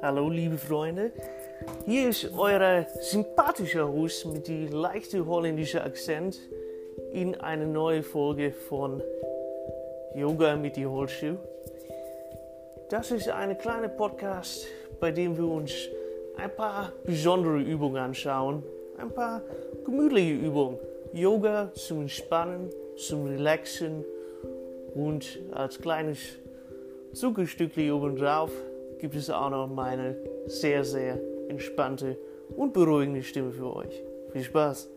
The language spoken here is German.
Hallo liebe Freunde, hier ist euer sympathischer Host mit dem leichten holländischen Akzent in eine neue Folge von Yoga mit die Holzschuh. Das ist ein kleiner Podcast, bei dem wir uns ein paar besondere Übungen anschauen, ein paar gemütliche Übungen. Yoga zum Entspannen, zum Relaxen und als kleines Zuckerstückchen obendrauf gibt es auch noch meine sehr, sehr entspannte und beruhigende Stimme für euch. Viel Spaß!